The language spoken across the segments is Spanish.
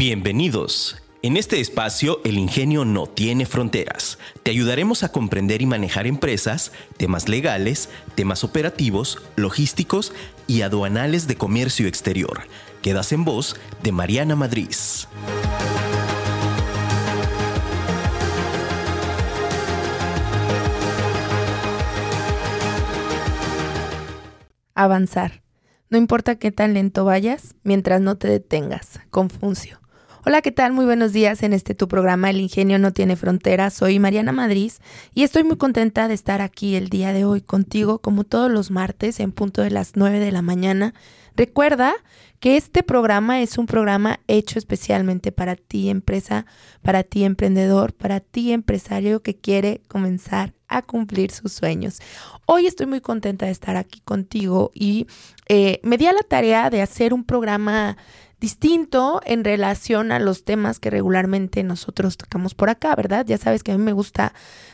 Bienvenidos. En este espacio, el ingenio no tiene fronteras. Te ayudaremos a comprender y manejar empresas, temas legales, temas operativos, logísticos y aduanales de comercio exterior. Quedas en voz de Mariana Madrid. Avanzar. No importa qué tan lento vayas, mientras no te detengas. Confuncio. Hola, ¿qué tal? Muy buenos días en este tu programa El Ingenio no tiene fronteras. Soy Mariana Madrid y estoy muy contenta de estar aquí el día de hoy contigo como todos los martes en punto de las 9 de la mañana. Recuerda que este programa es un programa hecho especialmente para ti empresa, para ti emprendedor, para ti empresario que quiere comenzar a cumplir sus sueños. Hoy estoy muy contenta de estar aquí contigo y eh, me di a la tarea de hacer un programa distinto en relación a los temas que regularmente nosotros tocamos por acá, ¿verdad? Ya sabes que a mí me gusta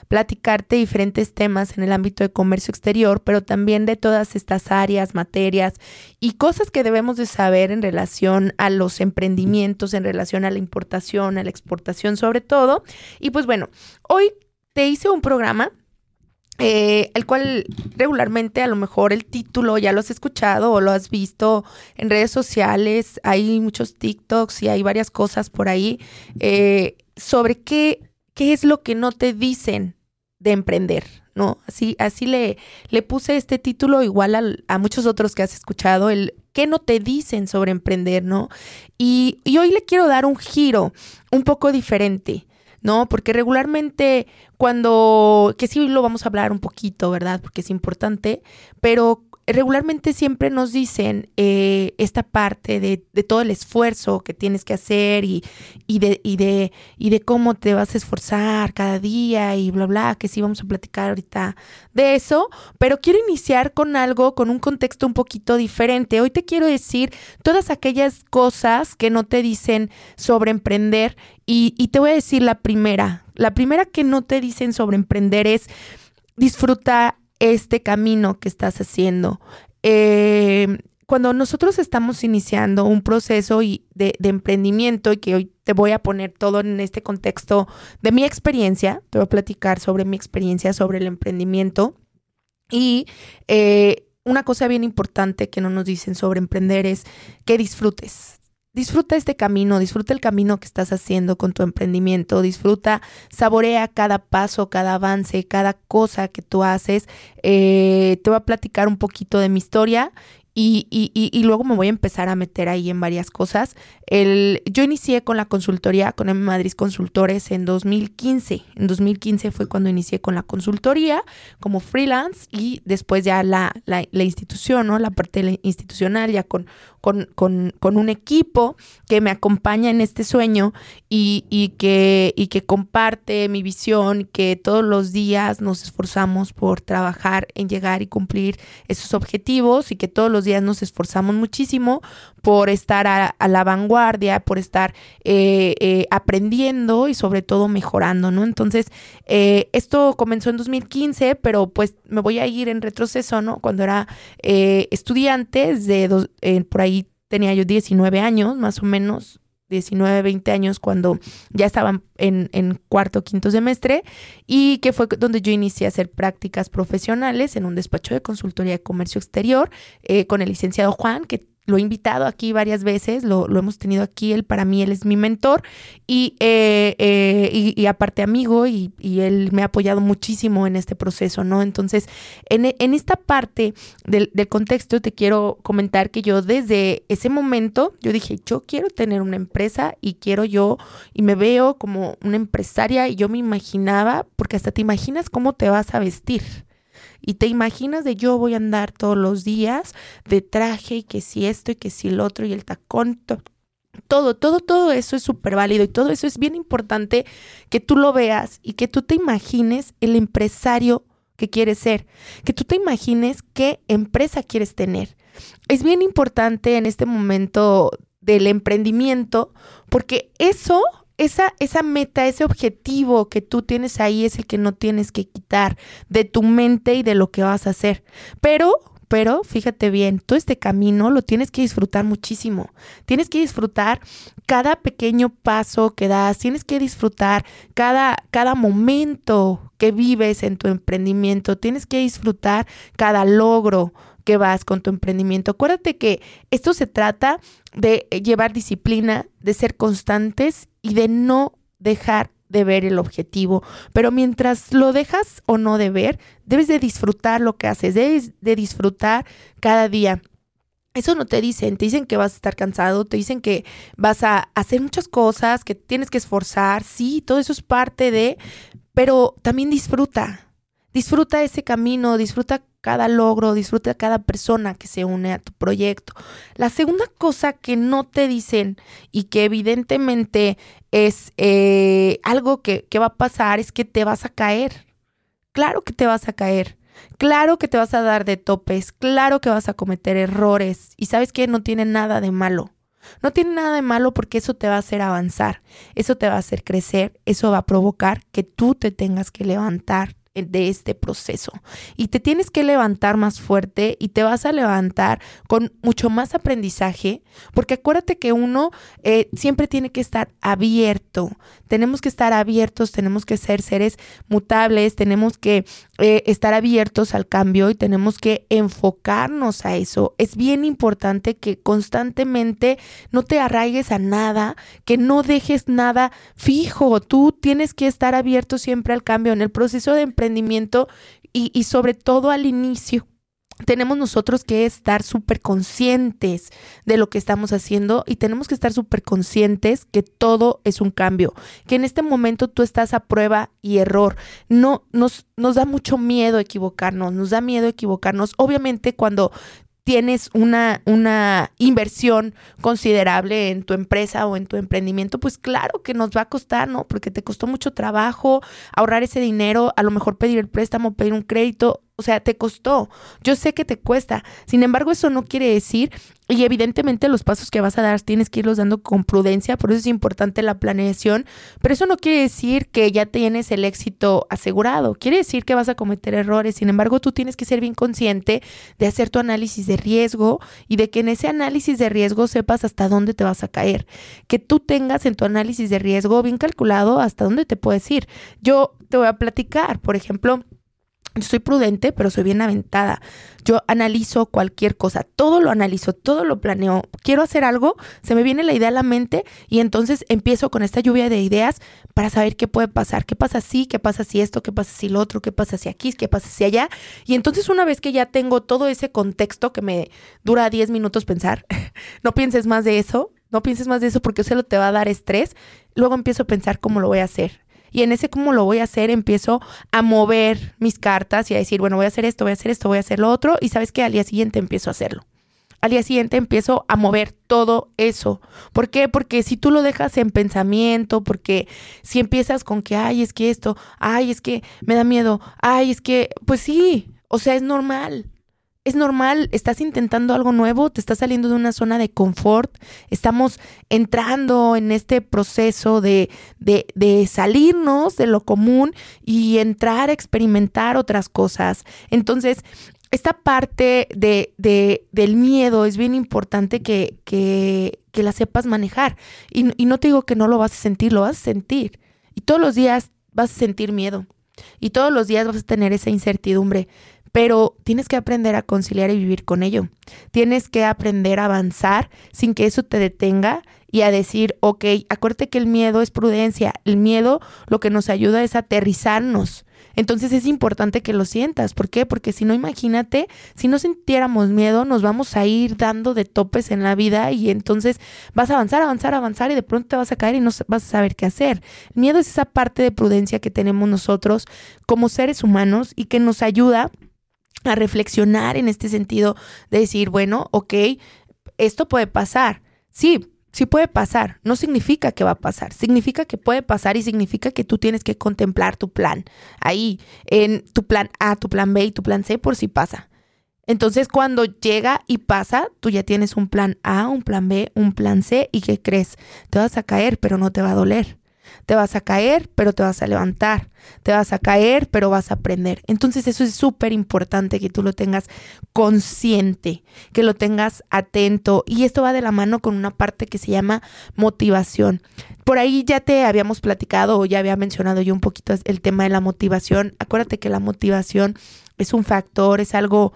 platicarte diferentes temas en el ámbito de comercio exterior, pero también de todas estas áreas, materias y cosas que debemos de saber en relación a los emprendimientos, en relación a la importación, a la exportación sobre todo. Y pues bueno, hoy te hice un programa eh, el cual regularmente a lo mejor el título ya lo has escuchado o lo has visto en redes sociales, hay muchos TikToks y hay varias cosas por ahí eh, sobre qué, qué es lo que no te dicen de emprender, ¿no? Así, así le, le puse este título igual a, muchos otros que has escuchado, el qué no te dicen sobre emprender, ¿no? Y, y hoy le quiero dar un giro un poco diferente. ¿No? Porque regularmente cuando, que sí lo vamos a hablar un poquito, ¿verdad? Porque es importante, pero regularmente siempre nos dicen eh, esta parte de, todo el esfuerzo que tienes que hacer y, de, y, de, y de cómo te vas a esforzar cada día y bla, bla, que sí vamos a platicar ahorita de eso, pero quiero iniciar con algo, con un contexto un poquito diferente. Hoy te quiero decir todas aquellas cosas que no te dicen sobre emprender y, y te voy a decir la primera. La primera que no te dicen sobre emprender es disfruta este camino que estás haciendo. Eh, cuando nosotros estamos iniciando un proceso de, de, emprendimiento y que hoy te voy a poner todo en este contexto de mi experiencia, te voy a platicar sobre mi experiencia sobre el emprendimiento y eh, una cosa bien importante que no nos dicen sobre emprender es que disfrutes. Disfruta este camino, disfruta el camino que estás haciendo con tu emprendimiento, disfruta, saborea cada paso, cada avance, cada cosa que tú haces. Eh, te voy a platicar un poquito de mi historia y, y, y, luego me voy a empezar a meter ahí en varias cosas. El, yo inicié con la consultoría, con M Madrid Consultores en 2015. En 2015 fue cuando inicié con la consultoría como freelance y después ya la, la, la institución, ¿no? La parte institucional, ya con con, un equipo que me acompaña en este sueño y, que, y que comparte mi visión, que todos los días nos esforzamos por trabajar en llegar y cumplir esos objetivos y que todos los días nos esforzamos muchísimo por estar a, la vanguardia, por estar eh, eh, aprendiendo y sobre todo mejorando, ¿no? Entonces, eh, esto comenzó en 2015, pero pues me voy a ir en retroceso, ¿no? Cuando era estudiante, de por ahí tenía yo 19 años, más o menos, 19, 20 años cuando ya estaban en, en cuarto, quinto semestre y que fue donde yo inicié a hacer prácticas profesionales en un despacho de consultoría de comercio exterior eh, con el licenciado Juan, que lo he invitado aquí varias veces, lo, hemos tenido aquí, él para mí, él es mi mentor y, eh, eh, y, aparte amigo y, él me ha apoyado muchísimo en este proceso, ¿no? Entonces, en, en esta parte del, del, contexto te quiero comentar que yo desde ese momento, yo dije, yo quiero tener una empresa y quiero yo, y me veo como una empresaria y yo me imaginaba, porque hasta te imaginas cómo te vas a vestir. Y te imaginas de yo voy a andar todos los días de traje y que si esto y que si el otro y el tacón. Todo, todo, todo eso es súper válido y todo eso es bien importante que tú lo veas y que tú te imagines el empresario que quieres ser, que tú te imagines qué empresa quieres tener. Es bien importante en este momento del emprendimiento porque eso esa, esa meta, ese objetivo que tú tienes ahí es el que no tienes que quitar de tu mente y de lo que vas a hacer. Pero pero fíjate bien, todo este camino lo tienes que disfrutar muchísimo. Tienes que disfrutar cada pequeño paso que das, tienes que disfrutar cada, cada momento que vives en tu emprendimiento, tienes que disfrutar cada logro que vas con tu emprendimiento. Acuérdate que esto se trata de llevar disciplina, de ser constantes y de no dejar de ver el objetivo, pero mientras lo dejas o no de ver, debes de disfrutar lo que haces, debes de disfrutar cada día. Eso no te dicen, te dicen que vas a estar cansado, te dicen que vas a hacer muchas cosas, que tienes que esforzar, sí, todo eso es parte de, pero también disfruta, disfruta ese camino, disfruta cada logro, disfruta cada persona que se une a tu proyecto. La segunda cosa que no te dicen y que evidentemente es eh, algo que, que va a pasar es que te vas a caer. Claro que te vas a caer. Claro que te vas a dar de topes, claro que vas a cometer errores y sabes que no tiene nada de malo. No tiene nada de malo porque eso te va a hacer avanzar, eso te va a hacer crecer, eso va a provocar que tú te tengas que levantar de este proceso. Y te tienes que levantar más fuerte y te vas a levantar con mucho más aprendizaje, porque acuérdate que uno eh, siempre tiene que estar abierto. Tenemos que estar abiertos, tenemos que ser seres mutables, tenemos que eh, estar abiertos al cambio y tenemos que enfocarnos a eso. Es bien importante que constantemente no te arraigues a nada, que no dejes nada fijo. Tú tienes que estar abierto siempre al cambio en el proceso de emprendimiento y, sobre todo al inicio tenemos nosotros que estar súper conscientes de lo que estamos haciendo y tenemos que estar súper conscientes que todo es un cambio, que en este momento tú estás a prueba y error. No, nos, nos da mucho miedo equivocarnos, nos da miedo equivocarnos. Obviamente cuando tienes una, una inversión considerable en tu empresa o en tu emprendimiento, pues claro que nos va a costar, ¿no? Porque te costó mucho trabajo ahorrar ese dinero, a lo mejor pedir el préstamo, pedir un crédito, o sea, te costó. Yo sé que te cuesta. Sin embargo, eso no quiere decir, y evidentemente los pasos que vas a dar tienes que irlos dando con prudencia, por eso es importante la planeación, pero eso no quiere decir que ya tienes el éxito asegurado. Quiere decir que vas a cometer errores. Sin embargo, tú tienes que ser bien consciente de hacer tu análisis de riesgo y de que en ese análisis de riesgo sepas hasta dónde te vas a caer. Que tú tengas en tu análisis de riesgo bien calculado hasta dónde te puedes ir. Yo te voy a platicar, por ejemplo, soy prudente, pero soy bien aventada. Yo analizo cualquier cosa, todo lo analizo, todo lo planeo. Quiero hacer algo, se me viene la idea a la mente y entonces empiezo con esta lluvia de ideas para saber qué puede pasar, qué pasa si, qué pasa si esto, qué pasa si lo otro, qué pasa si aquí, qué pasa si allá. Y entonces una vez que ya tengo todo ese contexto que me dura 10 minutos pensar, no pienses más de eso, no pienses más de eso porque eso te va a dar estrés. Luego empiezo a pensar cómo lo voy a hacer y en ese cómo lo voy a hacer empiezo a mover mis cartas y a decir, bueno, voy a hacer esto, voy a hacer esto, voy a hacer lo otro y sabes que al día siguiente empiezo a hacerlo. Al día siguiente empiezo a mover todo eso. ¿Por qué? Porque si tú lo dejas en pensamiento, porque si empiezas con que, ay, es que esto, ay, es que me da miedo, ay, es que, pues sí, o sea, es normal es normal, estás intentando algo nuevo, te estás saliendo de una zona de confort, estamos entrando en este proceso de, de, salirnos de lo común y entrar a experimentar otras cosas. Entonces, esta parte de, de, del miedo es bien importante que, que, que la sepas manejar. Y, y no te digo que no lo vas a sentir, lo vas a sentir. Y todos los días vas a sentir miedo. Y todos los días vas a tener esa incertidumbre pero tienes que aprender a conciliar y vivir con ello. Tienes que aprender a avanzar sin que eso te detenga y a decir, ok, acuérdate que el miedo es prudencia, el miedo lo que nos ayuda es aterrizarnos. Entonces es importante que lo sientas. ¿Por qué? Porque si no, imagínate, si no sintiéramos miedo, nos vamos a ir dando de topes en la vida y entonces vas a avanzar, avanzar, avanzar y de pronto te vas a caer y no vas a saber qué hacer. Miedo es esa parte de prudencia que tenemos nosotros como seres humanos y que nos ayuda a reflexionar en este sentido de decir, bueno, ok, esto puede pasar. Sí, sí puede pasar. No significa que va a pasar. Significa que puede pasar y significa que tú tienes que contemplar tu plan. Ahí, en tu plan A, tu plan B y tu plan C por si pasa. Entonces, cuando llega y pasa, tú ya tienes un plan A, un plan B, un plan C y ¿qué crees? Te vas a caer, pero no te va a doler. Te vas a caer, pero te vas a levantar. Te vas a caer, pero vas a aprender. Entonces eso es súper importante que tú lo tengas consciente, que lo tengas atento. Y esto va de la mano con una parte que se llama motivación. Por ahí ya te habíamos platicado o ya había mencionado yo un poquito el tema de la motivación. Acuérdate que la motivación es un factor, es algo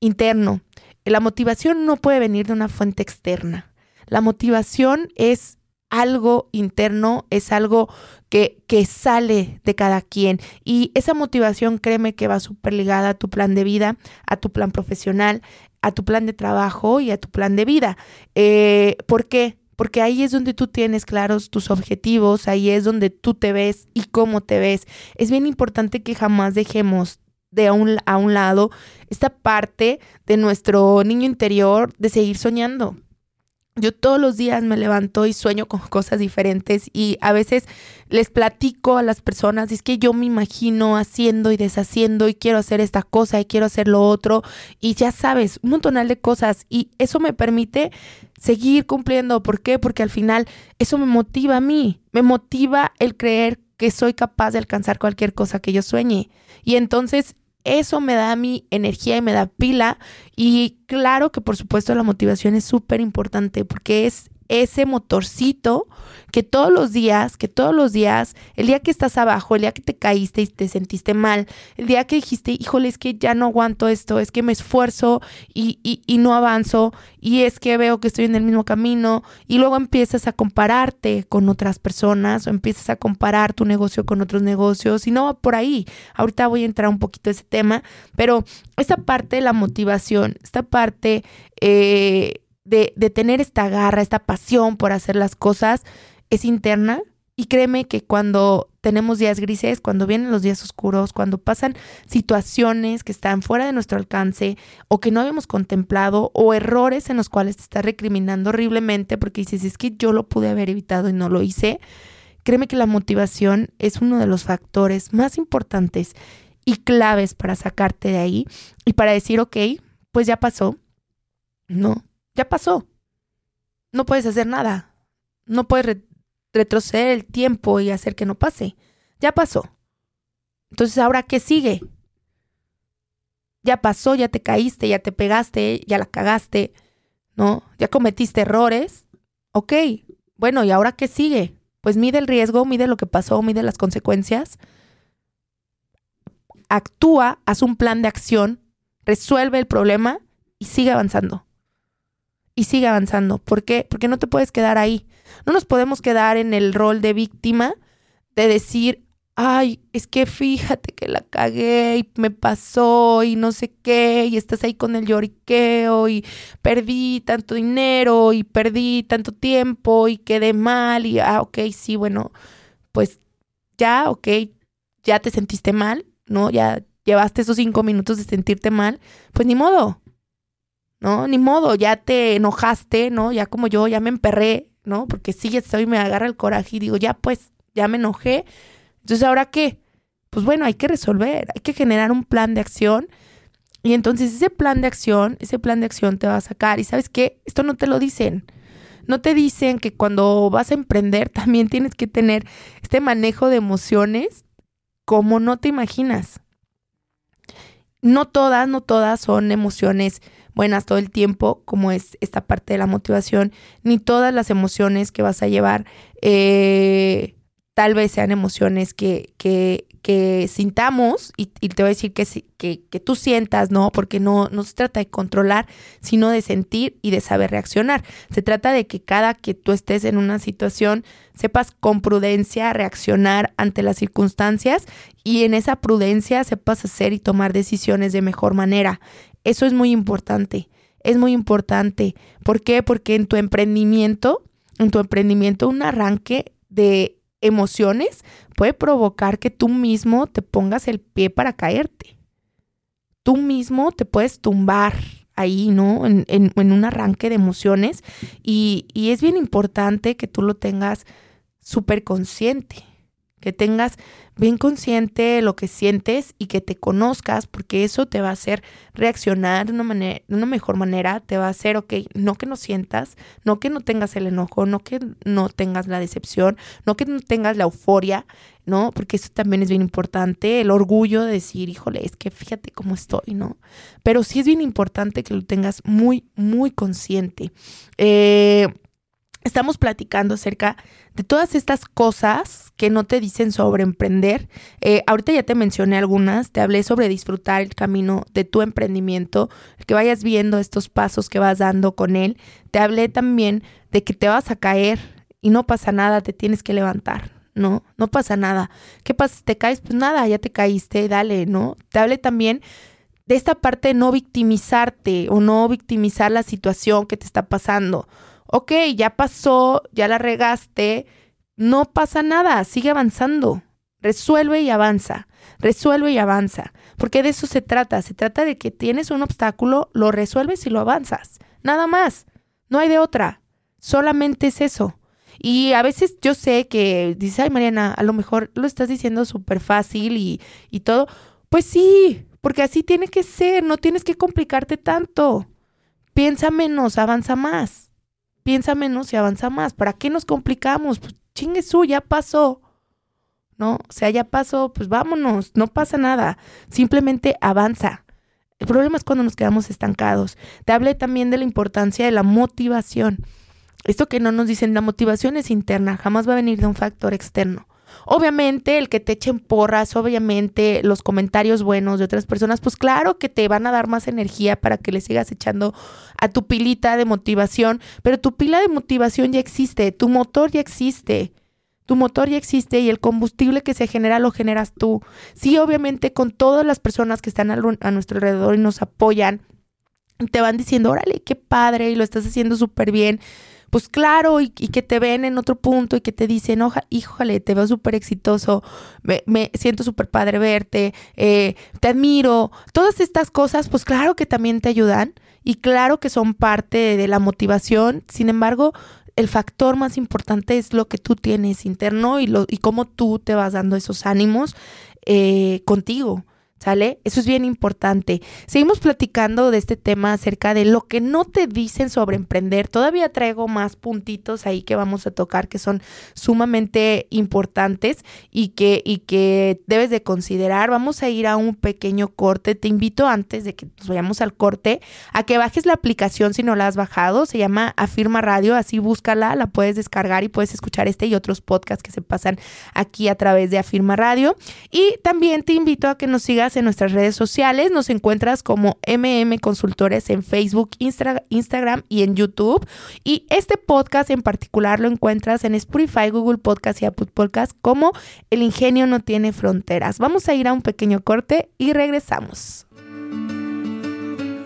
interno. La motivación no puede venir de una fuente externa. La motivación es algo interno, es algo que, que, sale de cada quien. Y esa motivación, créeme que va súper ligada a tu plan de vida, a tu plan profesional, a tu plan de trabajo y a tu plan de vida. Eh, ¿Por qué? Porque ahí es donde tú tienes claros tus objetivos, ahí es donde tú te ves y cómo te ves. Es bien importante que jamás dejemos de a un, a un lado esta parte de nuestro niño interior de seguir soñando yo todos los días me levanto y sueño con cosas diferentes y a veces les platico a las personas, es que yo me imagino haciendo y deshaciendo y quiero hacer esta cosa y quiero hacer lo otro y ya sabes, un montón de cosas y eso me permite seguir cumpliendo. ¿Por qué? Porque al final eso me motiva a mí, me motiva el creer que soy capaz de alcanzar cualquier cosa que yo sueñe. Y entonces eso me da mi energía y me da pila. Y claro que por supuesto la motivación es súper importante porque es ese motorcito que todos los días, que todos los días, el día que estás abajo, el día que te caíste y te sentiste mal, el día que dijiste, híjole, es que ya no aguanto esto, es que me esfuerzo y, y, no avanzo, y es que veo que estoy en el mismo camino, y luego empiezas a compararte con otras personas o empiezas a comparar tu negocio con otros negocios, y no va por ahí. Ahorita voy a entrar un poquito a ese tema, pero esta parte de la motivación, esta parte... Eh, de, tener esta garra, esta pasión por hacer las cosas, es interna. Y créeme que cuando tenemos días grises, cuando vienen los días oscuros, cuando pasan situaciones que están fuera de nuestro alcance o que no habíamos contemplado o errores en los cuales te estás recriminando horriblemente porque dices, es que yo lo pude haber evitado y no lo hice, créeme que la motivación es uno de los factores más importantes y claves para sacarte de ahí y para decir, ok, pues ya pasó. No, ya pasó. No puedes hacer nada. No puedes retroceder el tiempo y hacer que no pase. Ya pasó. Entonces, ¿ahora qué sigue? Ya pasó, ya te caíste, ya te pegaste, ya la cagaste, ¿no? Ya cometiste errores. Ok, bueno, ¿y ahora qué sigue? Pues mide el riesgo, mide lo que pasó, mide las consecuencias. Actúa, haz un plan de acción, resuelve el problema y sigue avanzando y sigue avanzando. ¿Por qué? Porque no te puedes quedar ahí. No nos podemos quedar en el rol de víctima de decir, ay, es que fíjate que la cagué y me pasó y no sé qué, y estás ahí con el lloriqueo y perdí tanto dinero y perdí tanto tiempo y quedé mal y, ah, ok, sí, bueno, pues ya, ok, ya te sentiste mal, ¿no? Ya llevaste esos cinco minutos de sentirte mal, pues ni modo, ¿no? Ni modo, ya te enojaste, ¿no? Ya como yo, ya me emperré, ¿no? Porque sí, estoy, me agarra el coraje y digo, ya pues, ya me enojé. Entonces, ¿ahora qué? Pues bueno, hay que resolver, hay que generar un plan de acción. Y entonces ese plan de acción, ese plan de acción te va a sacar. Y sabes qué, esto no te lo dicen. No te dicen que cuando vas a emprender también tienes que tener este manejo de emociones como no te imaginas. No todas, no todas son emociones buenas todo el tiempo, como es esta parte de la motivación, ni todas las emociones que vas a llevar eh, tal vez sean emociones que, que, que sintamos, y, te voy a decir que, que, que tú sientas, ¿no? Porque no, no se trata de controlar, sino de sentir y de saber reaccionar. Se trata de que cada que tú estés en una situación, sepas con prudencia reaccionar ante las circunstancias y en esa prudencia sepas hacer y tomar decisiones de mejor manera. Eso es muy importante, es muy importante. ¿Por qué? Porque en tu emprendimiento, en tu emprendimiento, un arranque de emociones puede provocar que tú mismo te pongas el pie para caerte. Tú mismo te puedes tumbar ahí, ¿no? En, un arranque de emociones y, y es bien importante que tú lo tengas súper consciente que tengas bien consciente lo que sientes y que te conozcas, porque eso te va a hacer reaccionar de una, manera, de una mejor manera, te va a hacer, ok, no que no sientas, no que no tengas el enojo, no que no tengas la decepción, no que no tengas la euforia, ¿no? Porque eso también es bien importante, el orgullo de decir, híjole, es que fíjate cómo estoy, ¿no? Pero sí es bien importante que lo tengas muy, muy consciente. Eh, estamos platicando acerca de todas estas cosas que no te dicen sobre emprender. Eh, ahorita ya te mencioné algunas, te hablé sobre disfrutar el camino de tu emprendimiento, que vayas viendo estos pasos que vas dando con él. Te hablé también de que te vas a caer y no pasa nada, te tienes que levantar. No, no pasa nada. ¿Qué pasa? ¿Te caes? Pues nada, ya te caíste, dale, ¿no? Te hablé también de esta parte de no victimizarte o no victimizar la situación que te está pasando ok, ya pasó, ya la regaste, no pasa nada, sigue avanzando. Resuelve y avanza, resuelve y avanza, porque de eso se trata, se trata de que tienes un obstáculo, lo resuelves y lo avanzas, nada más, no hay de otra, solamente es eso. Y a veces yo sé que dice, ay Mariana, a lo mejor lo estás diciendo súper fácil y, y todo, pues sí, porque así tiene que ser, no tienes que complicarte tanto, piensa menos, avanza más piensa menos y avanza más. ¿Para qué nos complicamos? Pues chingue su, ya pasó. ¿No? O sea, ya pasó, pues vámonos, no pasa nada. Simplemente avanza. El problema es cuando nos quedamos estancados. Te hablé también de la importancia de la motivación. Esto que no nos dicen, la motivación es interna, jamás va a venir de un factor externo. Obviamente el que te echen porras, obviamente los comentarios buenos de otras personas, pues claro que te van a dar más energía para que le sigas echando a tu pilita de motivación, pero tu pila de motivación ya existe, tu motor ya existe. Tu motor ya existe y el combustible que se genera lo generas tú. Sí, obviamente con todas las personas que están a, nuestro alrededor y nos apoyan, te van diciendo, órale, qué padre y lo estás haciendo súper bien pues claro, y, que te ven en otro punto y que te dicen, Oja, híjole, te veo súper exitoso, me, siento súper padre verte, eh, te admiro. Todas estas cosas, pues claro que también te ayudan y claro que son parte de la motivación. Sin embargo, el factor más importante es lo que tú tienes interno y, lo, y cómo tú te vas dando esos ánimos eh, contigo. ¿Sale? Eso es bien importante. Seguimos platicando de este tema acerca de lo que no te dicen sobre emprender. Todavía traigo más puntitos ahí que vamos a tocar que son sumamente importantes y que, y que debes de considerar. Vamos a ir a un pequeño corte. Te invito antes de que nos vayamos al corte a que bajes la aplicación si no la has bajado. Se llama Afirma Radio. Así búscala, la puedes descargar y puedes escuchar este y otros podcasts que se pasan aquí a través de Afirma Radio. Y también te invito a que nos sigas en nuestras redes sociales. Nos encuentras como MM Consultores en Facebook, Instagram y en YouTube. Y este podcast en particular lo encuentras en Spotify, Google Podcast y Apple Podcast como El Ingenio no tiene fronteras. Vamos a ir a un pequeño corte y regresamos.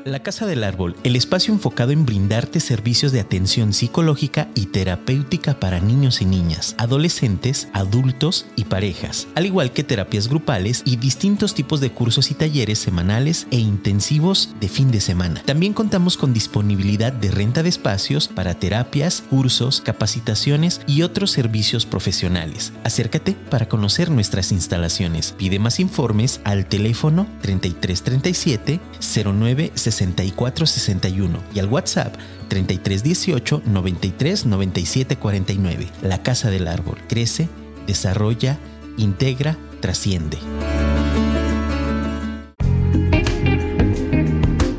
La Casa del Árbol, el espacio enfocado en brindarte servicios de atención psicológica y terapéutica para niños y niñas, adolescentes, adultos y parejas, al igual que terapias grupales y distintos tipos de cursos y talleres semanales e intensivos de fin de semana. También contamos con disponibilidad de renta de espacios para terapias, cursos, capacitaciones y otros servicios profesionales. Acércate para conocer nuestras instalaciones. Pide más informes al teléfono 3337 09 6461 y al WhatsApp 3318 93 97 49. La Casa del Árbol crece, desarrolla, integra, trasciende.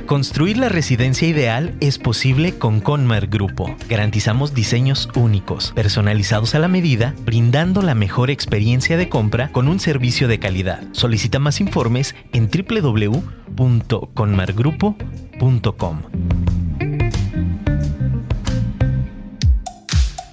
Construir la residencia ideal es posible con Conmar Grupo. Garantizamos diseños únicos, personalizados a la medida, brindando la mejor experiencia de compra con un servicio de calidad. Solicita más informes en www.conmargrupo.com.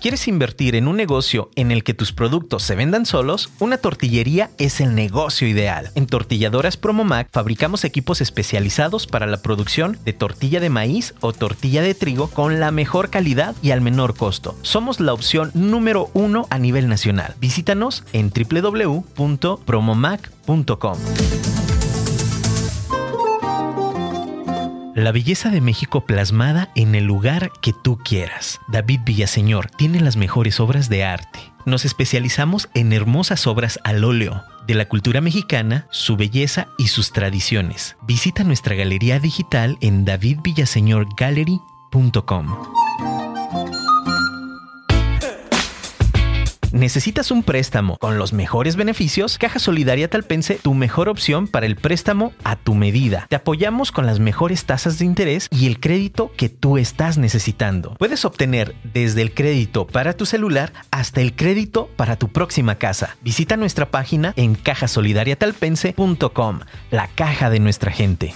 ¿Quieres invertir en un negocio en el que tus productos se vendan solos? Una tortillería es el negocio ideal. En Tortilladoras Promomac fabricamos equipos especializados para la producción de tortilla de maíz o tortilla de trigo con la mejor calidad y al menor costo. Somos la opción número uno a nivel nacional. Visítanos en www.promomac.com. La belleza de México plasmada en el lugar que tú quieras. David Villaseñor tiene las mejores obras de arte. Nos especializamos en hermosas obras al óleo de la cultura mexicana, su belleza y sus tradiciones. Visita nuestra galería digital en davidvillaseñorgallery.com. ¿Necesitas un préstamo con los mejores beneficios? Caja Solidaria Talpense, tu mejor opción para el préstamo a tu medida. Te apoyamos con las mejores tasas de interés y el crédito que tú estás necesitando. Puedes obtener desde el crédito para tu celular hasta el crédito para tu próxima casa. Visita nuestra página en cajasolidariatalpense.com, la caja de nuestra gente.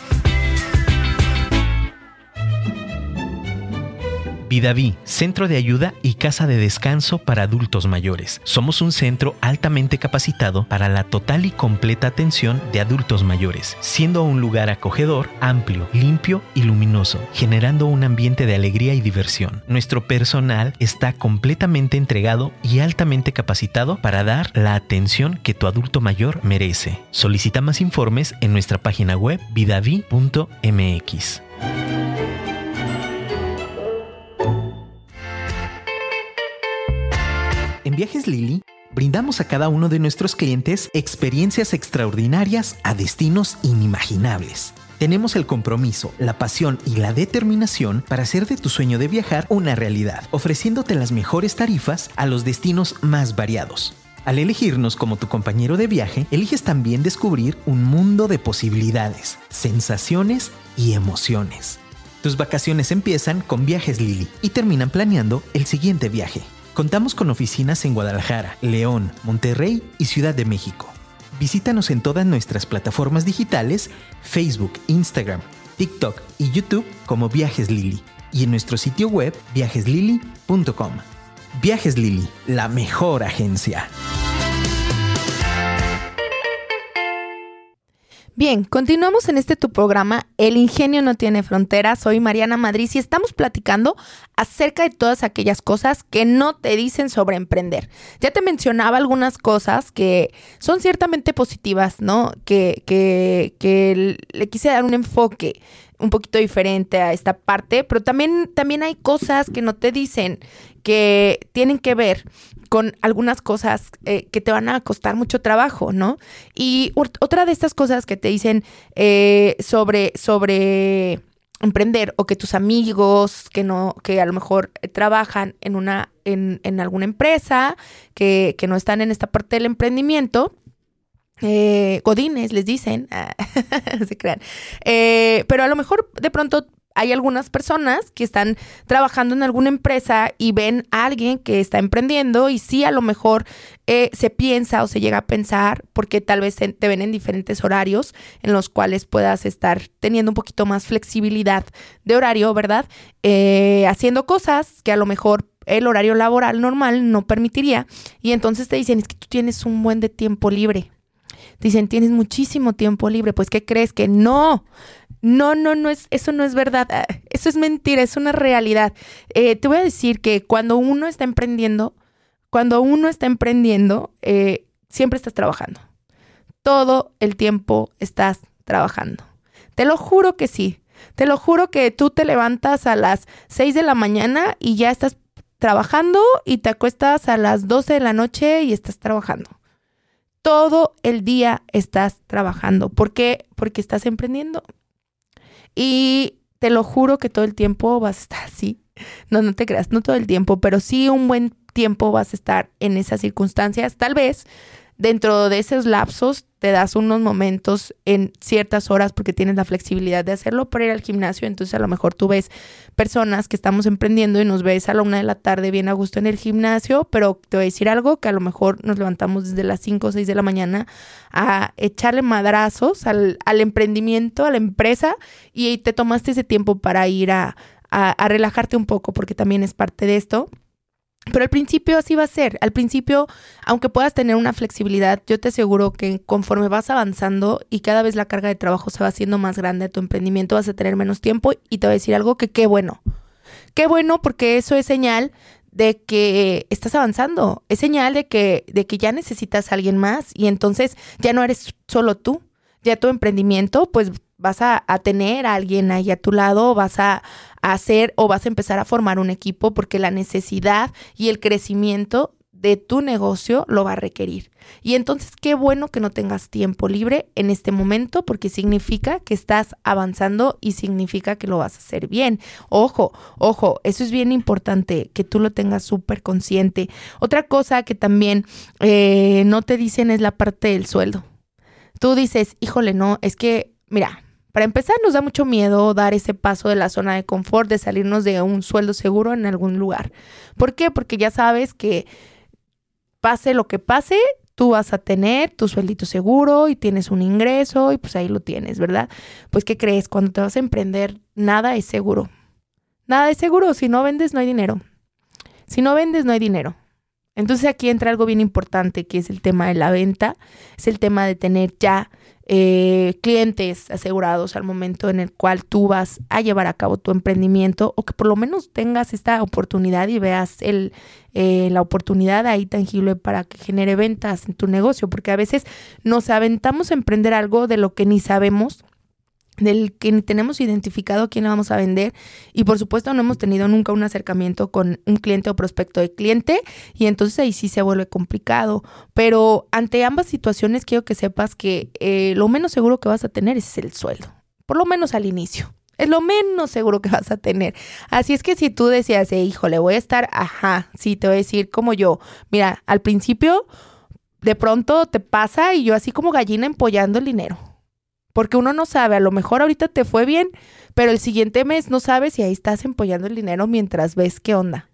Vidaví, centro de ayuda y casa de descanso para adultos mayores. Somos un centro altamente capacitado para la total y completa atención de adultos mayores, siendo un lugar acogedor, amplio, limpio y luminoso, generando un ambiente de alegría y diversión. Nuestro personal está completamente entregado y altamente capacitado para dar la atención que tu adulto mayor merece. Solicita más informes en nuestra página web vidavi.mx. Viajes Lili, brindamos a cada uno de nuestros clientes experiencias extraordinarias a destinos inimaginables. Tenemos el compromiso, la pasión y la determinación para hacer de tu sueño de viajar una realidad, ofreciéndote las mejores tarifas a los destinos más variados. Al elegirnos como tu compañero de viaje, eliges también descubrir un mundo de posibilidades, sensaciones y emociones. Tus vacaciones empiezan con Viajes Lili y terminan planeando el siguiente viaje. Contamos con oficinas en Guadalajara, León, Monterrey y Ciudad de México. Visítanos en todas nuestras plataformas digitales, Facebook, Instagram, TikTok y YouTube como Viajes Lili y en nuestro sitio web viajeslili.com. Viajes Lili, la mejor agencia. Bien, continuamos en este tu programa, El ingenio no tiene fronteras. Soy Mariana Madrid y estamos platicando acerca de todas aquellas cosas que no te dicen sobre emprender. Ya te mencionaba algunas cosas que son ciertamente positivas, ¿no? Que, que, que le quise dar un enfoque un poquito diferente a esta parte, pero también, también hay cosas que no te dicen que tienen que ver con algunas cosas eh, que te van a costar mucho trabajo, ¿no? Y otra de estas cosas que te dicen eh, sobre, sobre emprender o que tus amigos que no, que a lo mejor trabajan en una, en, en alguna empresa, que, que no están en esta parte del emprendimiento, eh, godines les dicen, se crean. Eh, pero a lo mejor de pronto hay algunas personas que están trabajando en alguna empresa y ven a alguien que está emprendiendo y sí a lo mejor eh, se piensa o se llega a pensar porque tal vez te ven en diferentes horarios en los cuales puedas estar teniendo un poquito más flexibilidad de horario, ¿verdad? Eh, haciendo cosas que a lo mejor el horario laboral normal no permitiría y entonces te dicen es que tú tienes un buen de tiempo libre dicen, tienes muchísimo tiempo libre, pues ¿qué crees? Que no, no, no, no es, eso no es verdad, ah, eso es mentira, es una realidad. Eh, te voy a decir que cuando uno está emprendiendo, cuando uno está emprendiendo, eh, siempre estás trabajando. Todo el tiempo estás trabajando. Te lo juro que sí. Te lo juro que tú te levantas a las 6 de la mañana y ya estás trabajando y te acuestas a las 12 de la noche y estás trabajando todo el día estás trabajando. ¿Por qué? Porque estás emprendiendo. Y te lo juro que todo el tiempo vas a estar así. No, no te creas, no todo el tiempo, pero sí un buen tiempo vas a estar en esas circunstancias. Tal vez dentro de esos lapsos te das unos momentos en ciertas horas porque tienes la flexibilidad de hacerlo para ir al gimnasio. Entonces a lo mejor tú ves personas que estamos emprendiendo y nos ves a la una de la tarde bien a gusto en el gimnasio, pero te voy a decir algo que a lo mejor nos levantamos desde las 5 o 6 de la mañana a echarle madrazos al, al emprendimiento, a la empresa y te tomaste ese tiempo para ir a, a relajarte un poco porque también es parte de esto. Pero al principio así va a ser. Al principio, aunque puedas tener una flexibilidad, yo te aseguro que conforme vas avanzando y cada vez la carga de trabajo se va haciendo más grande a tu emprendimiento, vas a tener menos tiempo y te voy a decir algo que qué bueno. Qué bueno porque eso es señal de que estás avanzando. Es señal de que, de que ya necesitas a alguien más y entonces ya no eres solo tú. Ya tu emprendimiento, pues vas a, tener a alguien ahí a tu lado, vas a, hacer o vas a empezar a formar un equipo porque la necesidad y el crecimiento de tu negocio lo va a requerir. Y entonces qué bueno que no tengas tiempo libre en este momento porque significa que estás avanzando y significa que lo vas a hacer bien. Ojo, ojo, eso es bien importante, que tú lo tengas súper consciente. Otra cosa que también eh, no te dicen es la parte del sueldo. Tú dices, híjole, no, es que, mira, para empezar, nos da mucho miedo dar ese paso de la zona de confort, de salirnos de un sueldo seguro en algún lugar. ¿Por qué? Porque ya sabes que pase lo que pase, tú vas a tener tu sueldito seguro y tienes un ingreso y pues ahí lo tienes, ¿verdad? Pues ¿qué crees? Cuando te vas a emprender, nada es seguro. Nada es seguro. Si no vendes, no hay dinero. Si no vendes, no hay dinero. Entonces aquí entra algo bien importante que es el tema de la venta, es el tema de tener ya eh, clientes asegurados al momento en el cual tú vas a llevar a cabo tu emprendimiento o que por lo menos tengas esta oportunidad y veas el, eh, la oportunidad ahí tangible para que genere ventas en tu negocio, porque a veces nos aventamos a emprender algo de lo que ni sabemos del que tenemos identificado quién vamos a vender y por supuesto no hemos tenido nunca un acercamiento con un cliente o prospecto de cliente y entonces ahí sí se vuelve complicado. Pero ante ambas situaciones quiero que sepas que eh, lo menos seguro que vas a tener es el sueldo, por lo menos al inicio. Es lo menos seguro que vas a tener. Así es que si tú decías, eh, híjole, voy a estar, ajá, sí, te voy a decir como yo. Mira, al principio de pronto te pasa y yo así como gallina empollando el dinero porque uno no sabe, a lo mejor ahorita te fue bien, pero el siguiente mes no sabes si ahí estás empollando el dinero mientras ves qué onda.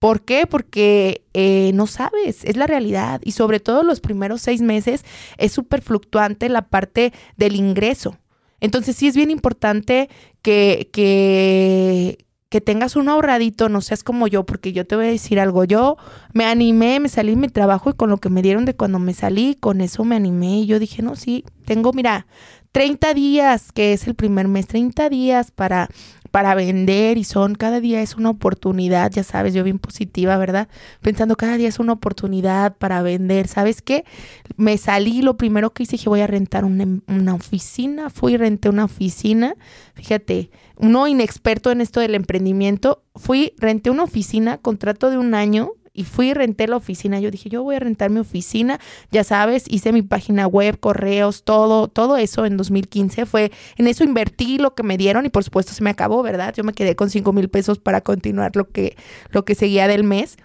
¿Por qué? Porque eh, no sabes, es la realidad. Y sobre todo los primeros seis meses es súper fluctuante la parte del ingreso. Entonces sí es bien importante que, que, que tengas un ahorradito, no seas como yo, porque yo te voy a decir algo. Yo me animé, me salí de mi trabajo y con lo que me dieron de cuando me salí, con eso me animé y yo dije, no, sí, tengo, mira, 30 días, que es el primer mes, 30 días para, para vender y son, cada día es una oportunidad, ya sabes, yo bien positiva, ¿verdad? Pensando cada día es una oportunidad para vender, ¿sabes qué? Me salí, lo primero que hice, dije, voy a rentar una, una oficina, fui y renté una oficina, fíjate, uno inexperto en esto del emprendimiento, fui, renté una oficina, contrato de un año, y fui y renté la oficina. Yo dije, yo voy a rentar mi oficina, ya sabes, hice mi página web, correos, todo, todo eso en 2015 fue, en eso invertí lo que me dieron y por supuesto se me acabó, ¿verdad? Yo me quedé con 5 mil pesos para continuar lo que, lo que seguía del mes.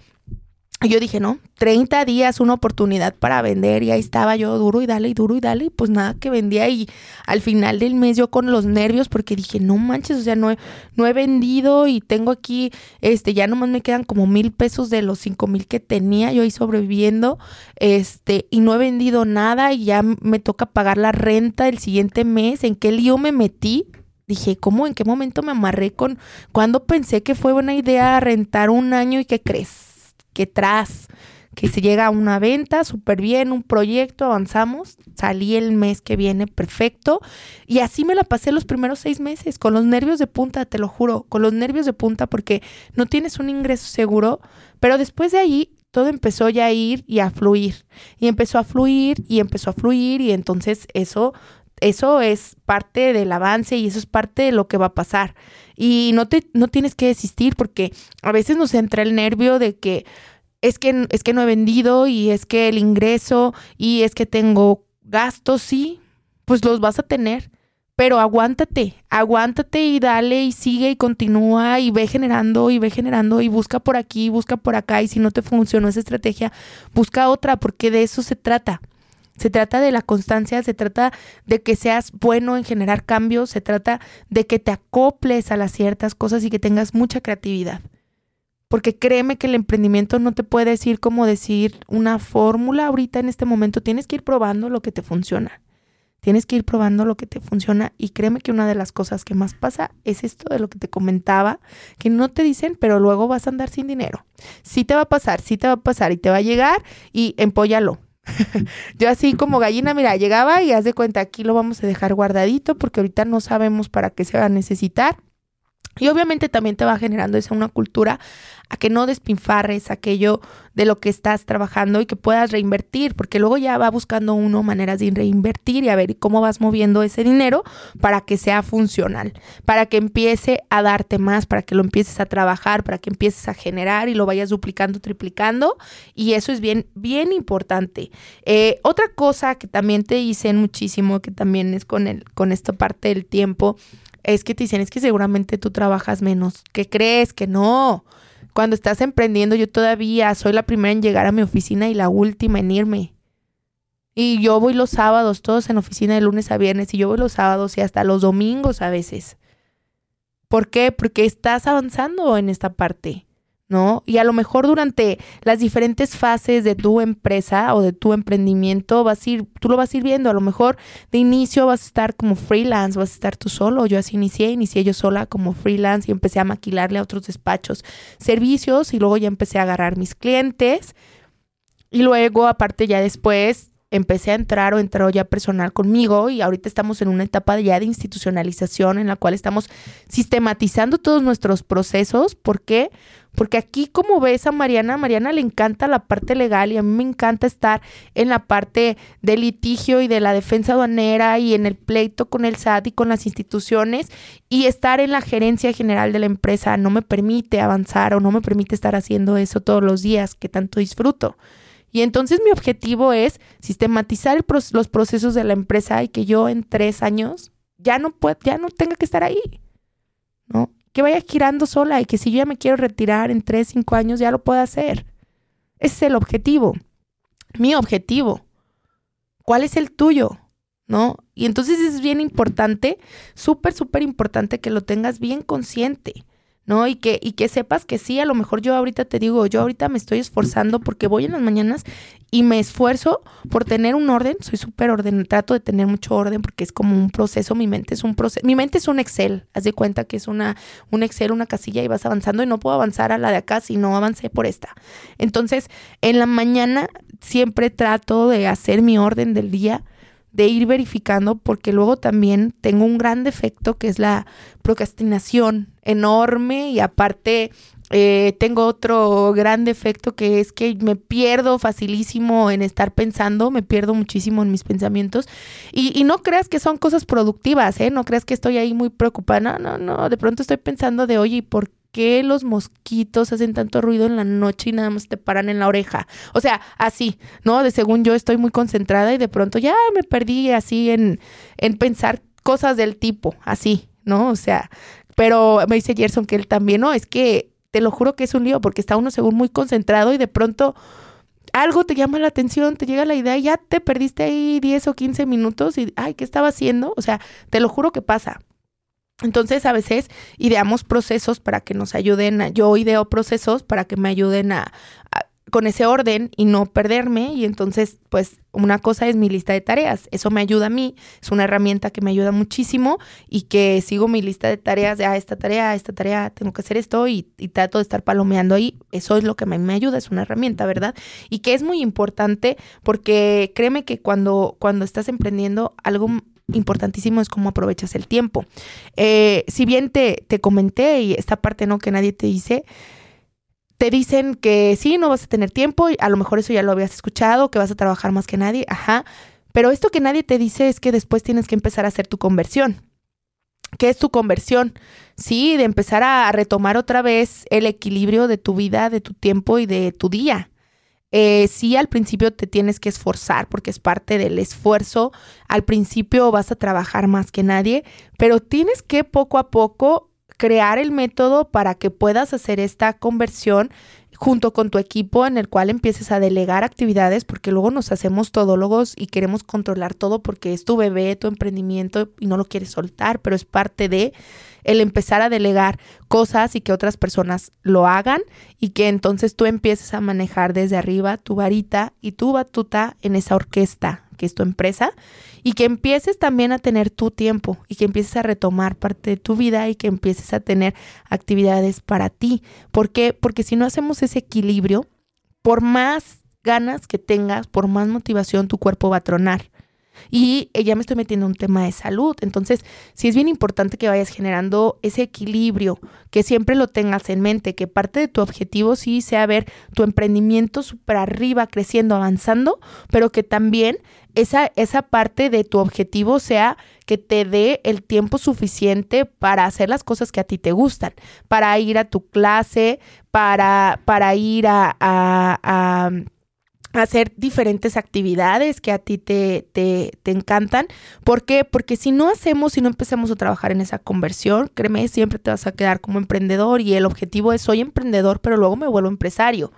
Y yo dije, no, 30 días, una oportunidad para vender. Y ahí estaba yo duro y dale y duro y dale. Y pues nada que vendía. Y al final del mes yo con los nervios porque dije, no manches, o sea, no he, no he vendido y tengo aquí, este, ya nomás me quedan como mil pesos de los cinco mil que tenía yo ahí sobreviviendo. Este, y no he vendido nada y ya me toca pagar la renta el siguiente mes. ¿En qué lío me metí? Dije, ¿cómo? ¿En qué momento me amarré con? cuando pensé que fue buena idea rentar un año y qué crees? Que tras que se llega a una venta, súper bien, un proyecto, avanzamos, salí el mes que viene perfecto y así me la pasé los primeros seis meses, con los nervios de punta, te lo juro, con los nervios de punta porque no tienes un ingreso seguro, pero después de ahí todo empezó ya a ir y a fluir y empezó a fluir y empezó a fluir y entonces eso eso es parte del avance y eso es parte de lo que va a pasar. Y no, te, no tienes que desistir porque a veces nos entra el nervio de que es, que es que no he vendido y es que el ingreso y es que tengo gastos, sí, pues los vas a tener. Pero aguántate, aguántate y dale y sigue y continúa y ve generando y ve generando y busca por aquí, busca por acá y si no te funcionó esa estrategia, busca otra porque de eso se trata. Se trata de la constancia, se trata de que seas bueno en generar cambios, se trata de que te acoples a las ciertas cosas y que tengas mucha creatividad. Porque créeme que el emprendimiento no te puede decir como decir una fórmula ahorita en este momento. Tienes que ir probando lo que te funciona. Tienes que ir probando lo que te funciona y créeme que una de las cosas que más pasa es esto de lo que te comentaba, que no te dicen, pero luego vas a andar sin dinero. Sí te va a pasar, sí te va a pasar y te va a llegar y empóllalo yo así como gallina, mira, llegaba y haz de cuenta, aquí lo vamos a dejar guardadito porque ahorita no sabemos para qué se va a necesitar. Y obviamente también te va generando esa una cultura a que no despinfarres aquello de lo que estás trabajando y que puedas reinvertir, porque luego ya va buscando uno maneras de reinvertir y a ver cómo vas moviendo ese dinero para que sea funcional, para que empiece a darte más, para que lo empieces a trabajar, para que empieces a generar y lo vayas duplicando, triplicando. Y eso es bien, bien importante. Eh, otra cosa que también te dicen muchísimo, que también es con, el, con esta parte del tiempo, es que te dicen, es que seguramente tú trabajas menos. ¿Qué crees? Que no. Cuando estás emprendiendo, yo todavía soy la primera en llegar a mi oficina y la última en irme. Y yo voy los sábados, todos en oficina de lunes a viernes, y yo voy los sábados y hasta los domingos a veces. ¿Por qué? Porque estás avanzando en esta parte. ¿No? Y a lo mejor durante las diferentes fases de tu empresa o de tu emprendimiento vas a ir, tú lo vas a ir viendo, a lo mejor de inicio vas a estar como freelance, vas a estar tú solo, yo así inicié, inicié yo sola como freelance y empecé a maquilarle a otros despachos servicios y luego ya empecé a agarrar mis clientes. Y luego aparte ya después empecé a entrar o entró ya personal conmigo y ahorita estamos en una etapa ya de institucionalización en la cual estamos sistematizando todos nuestros procesos. ¿Por qué? Porque aquí, como ves a Mariana, a Mariana le encanta la parte legal y a mí me encanta estar en la parte del litigio y de la defensa aduanera y en el pleito con el SAT y con las instituciones y estar en la gerencia general de la empresa no me permite avanzar o no me permite estar haciendo eso todos los días que tanto disfruto. Y entonces mi objetivo es sistematizar los procesos de la empresa y que yo en tres años ya no, ya no tenga que estar ahí, ¿no? que vaya girando sola y que si yo ya me quiero retirar en 3, 5 años, ya lo pueda hacer. Ese es el objetivo. Mi objetivo. ¿Cuál es el tuyo? ¿No? Y entonces es bien importante, súper, súper importante que lo tengas bien consciente. ¿No? Y que, y que sepas que sí, a lo mejor yo ahorita te digo, yo ahorita me estoy esforzando porque voy en las mañanas y me esfuerzo por tener un orden, soy súper orden, trato de tener mucho orden porque es como un proceso, mi mente es un proceso, mi mente es un Excel, haz de cuenta que es una, un Excel, una casilla y vas avanzando y no puedo avanzar a la de acá si no avancé por esta. Entonces, en la mañana siempre trato de hacer mi orden del día de ir verificando porque luego también tengo un gran defecto que es la procrastinación enorme y aparte eh, tengo otro gran defecto que es que me pierdo facilísimo en estar pensando, me pierdo muchísimo en mis pensamientos y, y, no creas que son cosas productivas, ¿eh? No creas que estoy ahí muy preocupada, no, no, no, de pronto estoy pensando de, oye, ¿por qué los mosquitos hacen tanto ruido en la noche y nada más te paran en la oreja? O sea, así, ¿no? De según yo estoy muy concentrada y de pronto ya me perdí así en, en pensar cosas del tipo, así, ¿no? O sea, pero me dice Gerson que él también, no, es que te lo juro que es un lío porque está uno según muy concentrado y de pronto algo te llama la atención, te llega la idea, y ya te perdiste ahí 10 o 15 minutos y, ay, ¿qué estaba haciendo? O sea, te lo juro que pasa. Entonces, a veces ideamos procesos para que nos ayuden, a, yo ideo procesos para que me ayuden a, con ese orden y no perderme. Y entonces, pues, una cosa es mi lista de tareas. Eso me ayuda a mí, es una herramienta que me ayuda muchísimo y que sigo mi lista de tareas de, ah, esta tarea, esta tarea, tengo que hacer esto y, trato de estar palomeando ahí. Eso es lo que me, me, ayuda, es una herramienta, ¿verdad? Y que es muy importante porque créeme que cuando, cuando estás emprendiendo algo importantísimo es cómo aprovechas el tiempo. Eh, si bien te, te comenté y esta parte no que nadie te dice, te dicen que sí, no vas a tener tiempo, y a lo mejor eso ya lo habías escuchado, que vas a trabajar más que nadie, ajá, pero esto que nadie te dice es que después tienes que empezar a hacer tu conversión. ¿Qué es tu conversión? Sí, de empezar a retomar otra vez el equilibrio de tu vida, de tu tiempo y de tu día. Eh, sí, al principio te tienes que esforzar porque es parte del esfuerzo. Al principio vas a trabajar más que nadie, pero tienes que poco a poco crear el método para que puedas hacer esta conversión junto con tu equipo en el cual empieces a delegar actividades porque luego nos hacemos todólogos y queremos controlar todo porque es tu bebé, tu emprendimiento y no lo quieres soltar, pero es parte de el empezar a delegar cosas y que otras personas lo hagan y que entonces tú empieces a manejar desde arriba tu varita y tu batuta en esa orquesta que es tu empresa y que empieces también a tener tu tiempo y que empieces a retomar parte de tu vida y que empieces a tener actividades para ti. ¿Por qué? Porque si no hacemos ese equilibrio, por más ganas que tengas, por más motivación, tu cuerpo va a tronar. Y ya me estoy metiendo en un tema de salud. Entonces, sí es bien importante que vayas generando ese equilibrio, que siempre lo tengas en mente, que parte de tu objetivo sí sea ver tu emprendimiento súper arriba, creciendo, avanzando, pero que también esa, esa parte de tu objetivo sea que te dé el tiempo suficiente para hacer las cosas que a ti te gustan, para ir a tu clase, para, para ir a, a hacer diferentes actividades que a ti te, te, te, encantan. ¿Por qué? Porque si no hacemos, si no empezamos a trabajar en esa conversión, créeme, siempre te vas a quedar como emprendedor y el objetivo es soy emprendedor, pero luego me vuelvo empresario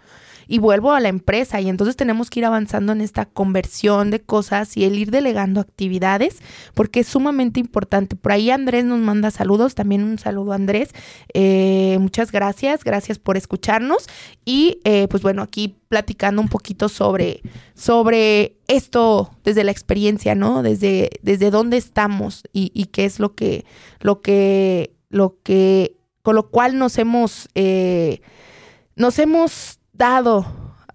y vuelvo a la empresa y entonces tenemos que ir avanzando en esta conversión de cosas y el ir delegando actividades porque es sumamente importante. Por ahí Andrés nos manda saludos, también un saludo Andrés. Eh, muchas gracias, gracias por escucharnos y eh, pues bueno, aquí platicando un poquito sobre, sobre esto desde la experiencia, ¿no? Desde, desde dónde estamos y, y qué es lo que, lo que, lo que, con lo cual nos hemos, eh, nos hemos dado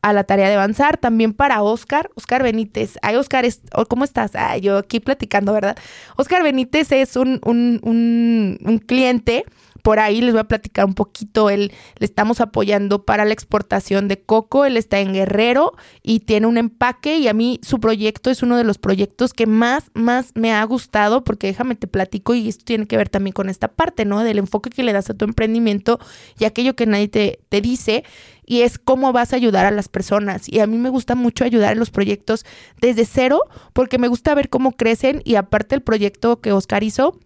a la tarea de avanzar. También para Oscar, Oscar Benítez. Ay, Oscar, ¿cómo estás? Ay, yo aquí platicando, ¿verdad? Oscar Benítez es un, un, un, un cliente por ahí les voy a platicar un poquito. Él le estamos apoyando para la exportación de coco. Él está en Guerrero y tiene un empaque y a mí su proyecto es uno de los proyectos que más, más me ha gustado porque déjame te platico y esto tiene que ver también con esta parte, ¿no? Del enfoque que le das a tu emprendimiento y aquello que nadie te, te dice y es cómo vas a ayudar a las personas. Y a mí me gusta mucho ayudar en los proyectos desde cero porque me gusta ver cómo crecen y aparte el proyecto que Oscar hizo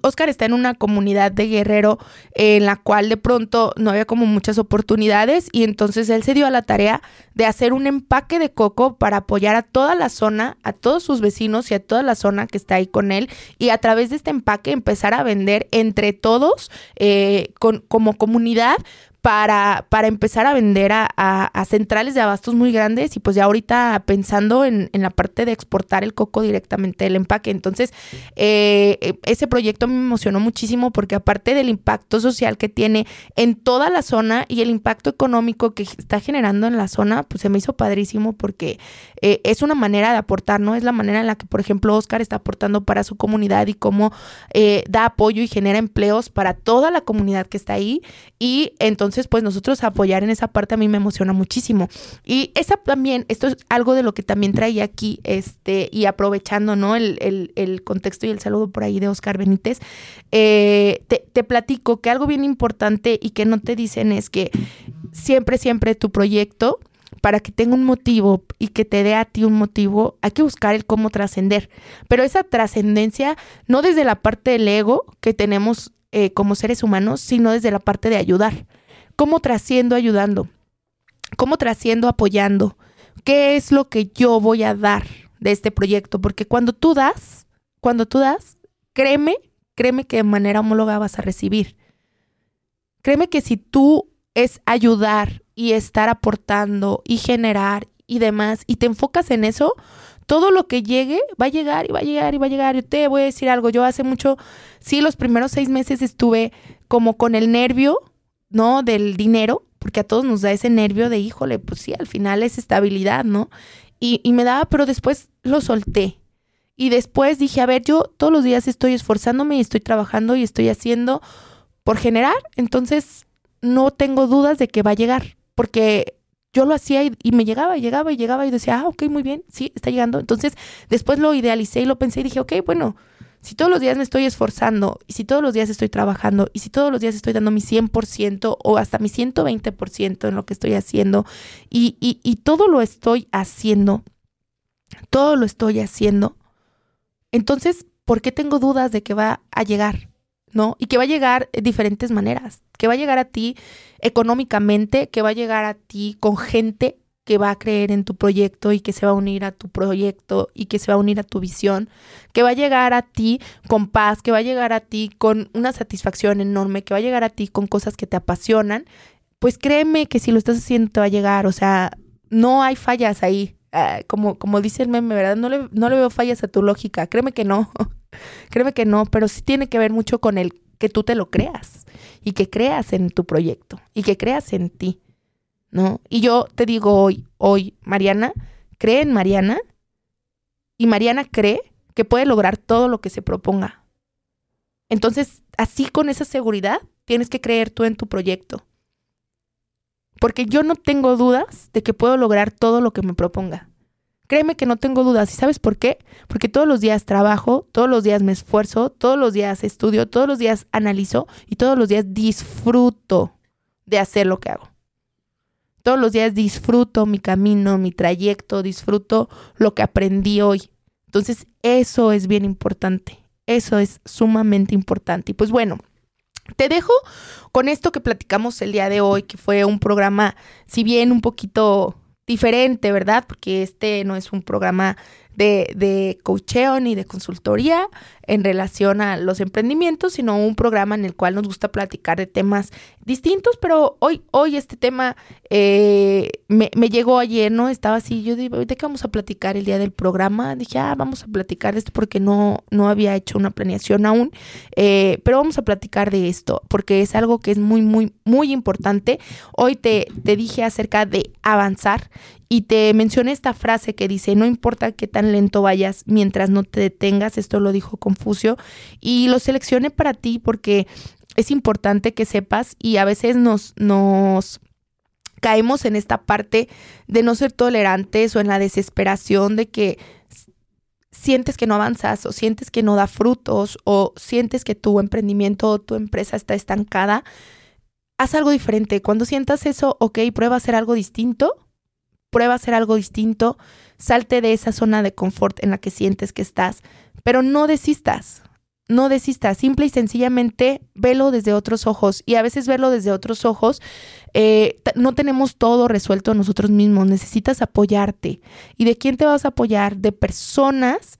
Oscar está en una comunidad de guerrero en la cual de pronto no había como muchas oportunidades y entonces él se dio a la tarea de hacer un empaque de coco para apoyar a toda la zona, a todos sus vecinos y a toda la zona que está ahí con él y a través de este empaque empezar a vender entre todos eh, con, como comunidad para, para empezar a vender a, a, centrales de abastos muy grandes y pues ya ahorita pensando en, en la parte de exportar el coco directamente del empaque. Entonces, eh, eh, ese proyecto me emocionó muchísimo porque aparte del impacto social que tiene en toda la zona y el impacto económico que está generando en la zona, pues se me hizo padrísimo porque eh, es una manera de aportar, ¿no? Es la manera en la que, por ejemplo, Oscar está aportando para su comunidad y cómo da apoyo y genera empleos para toda la comunidad que está ahí. Y entonces, entonces, pues nosotros apoyar en esa parte a mí me emociona muchísimo. Y esa también, esto es algo de lo que también traía aquí, este, y aprovechando, ¿no? El, contexto y el saludo por ahí de Oscar Benítez, eh, te, te platico que algo bien importante y que no te dicen es que siempre, siempre tu proyecto para que tenga un motivo y que te dé a ti un motivo, hay que buscar el cómo trascender. Pero esa trascendencia no desde la parte del ego que tenemos eh, como seres humanos, sino desde la parte de ayudar. ¿Cómo trasciendo ayudando? ¿Cómo trasciendo apoyando? ¿Qué es lo que yo voy a dar de este proyecto? Porque cuando tú das, cuando tú das, créeme, créeme que de manera homóloga vas a recibir. Créeme que si tú es ayudar y estar aportando y generar y demás y te enfocas en eso, todo lo que llegue va a llegar y va a llegar y va a llegar. Yo te voy a decir algo, yo hace mucho, sí, los primeros seis meses estuve como con el nervio ¿no? Del dinero, porque a todos nos da ese nervio de, híjole, pues sí, al final es estabilidad, ¿no? Y, y me daba, pero después lo solté. Y después dije, a ver, yo todos los días estoy esforzándome y estoy trabajando y estoy haciendo por generar, entonces no tengo dudas de que va a llegar, porque yo lo hacía y, me llegaba y llegaba y llegaba y decía, ah, ok, muy bien, sí, está llegando. Entonces después lo idealicé y lo pensé y dije, ok, bueno, si todos los días me estoy esforzando y si todos los días estoy trabajando y si todos los días estoy dando mi 100% o hasta mi 120% en lo que estoy haciendo y, y, y todo lo estoy haciendo, todo lo estoy haciendo, entonces, ¿por qué tengo dudas de que va a llegar? ¿No? Y que va a llegar de diferentes maneras, que va a llegar a ti económicamente, que va a llegar a ti con gente que va a creer en tu proyecto y que se va a unir a tu proyecto y que se va a unir a tu visión, que va a llegar a ti con paz, que va a llegar a ti con una satisfacción enorme, que va a llegar a ti con cosas que te apasionan, pues créeme que si lo estás haciendo te va a llegar, o sea, no hay fallas ahí. Ah, como, como dice el meme, ¿verdad? No le, no le veo fallas a tu lógica, créeme que no, créeme que no, pero sí tiene que ver mucho con el que tú te lo creas y que creas en tu proyecto y que creas en ti. ¿No? Y yo te digo hoy, hoy, Mariana, cree en Mariana y Mariana cree que puede lograr todo lo que se proponga. Entonces, así con esa seguridad, tienes que creer tú en tu proyecto. Porque yo no tengo dudas de que puedo lograr todo lo que me proponga. Créeme que no tengo dudas. ¿Y sabes por qué? Porque todos los días trabajo, todos los días me esfuerzo, todos los días estudio, todos los días analizo y todos los días disfruto de hacer lo que hago. Todos los días disfruto mi camino, mi trayecto, disfruto lo que aprendí hoy. Entonces, eso es bien importante. Eso es sumamente importante. Y pues bueno, te dejo con esto que platicamos el día de hoy, que fue un programa, si bien un poquito diferente, ¿verdad? Porque este no es un programa de, de coacheo ni de consultoría en relación a los emprendimientos, sino un programa en el cual nos gusta platicar de temas distintos, pero hoy, hoy este tema eh, me, llegó ayer, ¿no? Estaba así, yo digo, ¿de qué vamos a platicar el día del programa? Dije, ah, vamos a platicar de esto porque no, no había hecho una planeación aún, eh, pero vamos a platicar de esto porque es algo que es muy, muy, muy importante. Hoy te, te dije acerca de avanzar y te mencioné esta frase que dice, no importa qué tan lento vayas mientras no te detengas, esto lo dijo Confucio, y lo seleccioné para ti porque es importante que sepas y a veces nos, nos caemos en esta parte de no ser tolerantes o en la desesperación de que sientes que no avanzas o sientes que no da frutos o sientes que tu emprendimiento o tu empresa está estancada, haz algo diferente. Cuando sientas eso, ok, prueba a hacer algo distinto, prueba a hacer algo distinto, salte de esa zona de confort en la que sientes que estás, pero no desistas no desistas, simple y sencillamente velo desde otros ojos. Y a veces verlo desde otros ojos, eh, no tenemos todo resuelto nosotros mismos, necesitas apoyarte. ¿Y de quién te vas a apoyar? De personas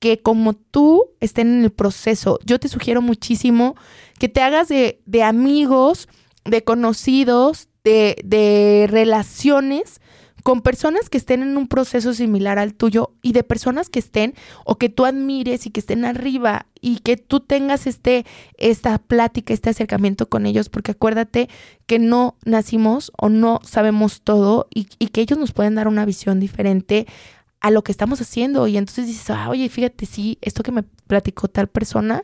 que como tú estén en el proceso. Yo te sugiero muchísimo que te hagas de, de amigos, de conocidos, de, de relaciones con personas que estén en un proceso similar al tuyo y de personas que estén o que tú admires y que estén arriba y que tú tengas este esta plática, este acercamiento con ellos, porque acuérdate que no nacimos o no sabemos todo y, que ellos nos pueden dar una visión diferente a lo que estamos haciendo y entonces dices, ah, oye, fíjate, sí, esto que me platicó tal persona,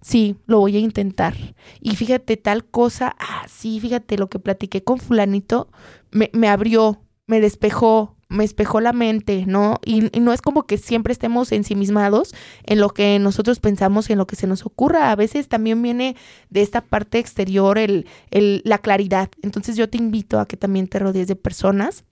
sí, lo voy a intentar. Y fíjate tal cosa, ah, sí, fíjate, lo que platiqué con fulanito me, me abrió, me despejó, me espejó la mente, ¿no? Y, no es como que siempre estemos ensimismados en lo que nosotros pensamos, en lo que se nos ocurra. A veces también viene de esta parte exterior el, el, la claridad. Entonces yo te invito a que también te rodees de personas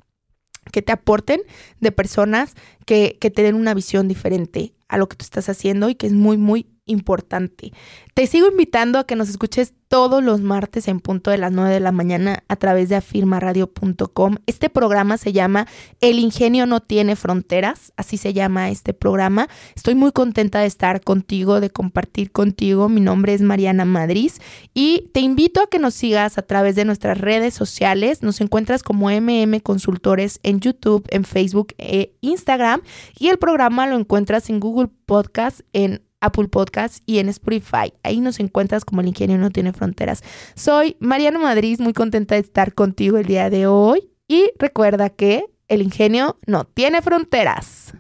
que te aporten, de personas que, que te den una visión diferente a lo que tú estás haciendo y que es muy, muy importante. Te sigo invitando a que nos escuches todos los martes en punto de las 9 de la mañana a través de afirmaradio.com. Este programa se llama El ingenio no tiene fronteras, así se llama este programa. Estoy muy contenta de estar contigo, de compartir contigo. Mi nombre es Mariana Madrid y te invito a que nos sigas a través de nuestras redes sociales. Nos encuentras como MM Consultores en YouTube, en Facebook e Instagram y el programa lo encuentras en Google Podcast, en Apple Podcast y en Spotify. Ahí nos encuentras como el ingenio no tiene fronteras. Soy Mariano Madrid, muy contenta de estar contigo el día de hoy y recuerda que el ingenio no tiene fronteras.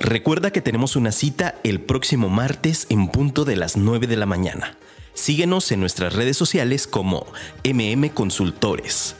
Recuerda que tenemos una cita el próximo martes en punto de las 9 de la mañana. Síguenos en nuestras redes sociales como MM Consultores.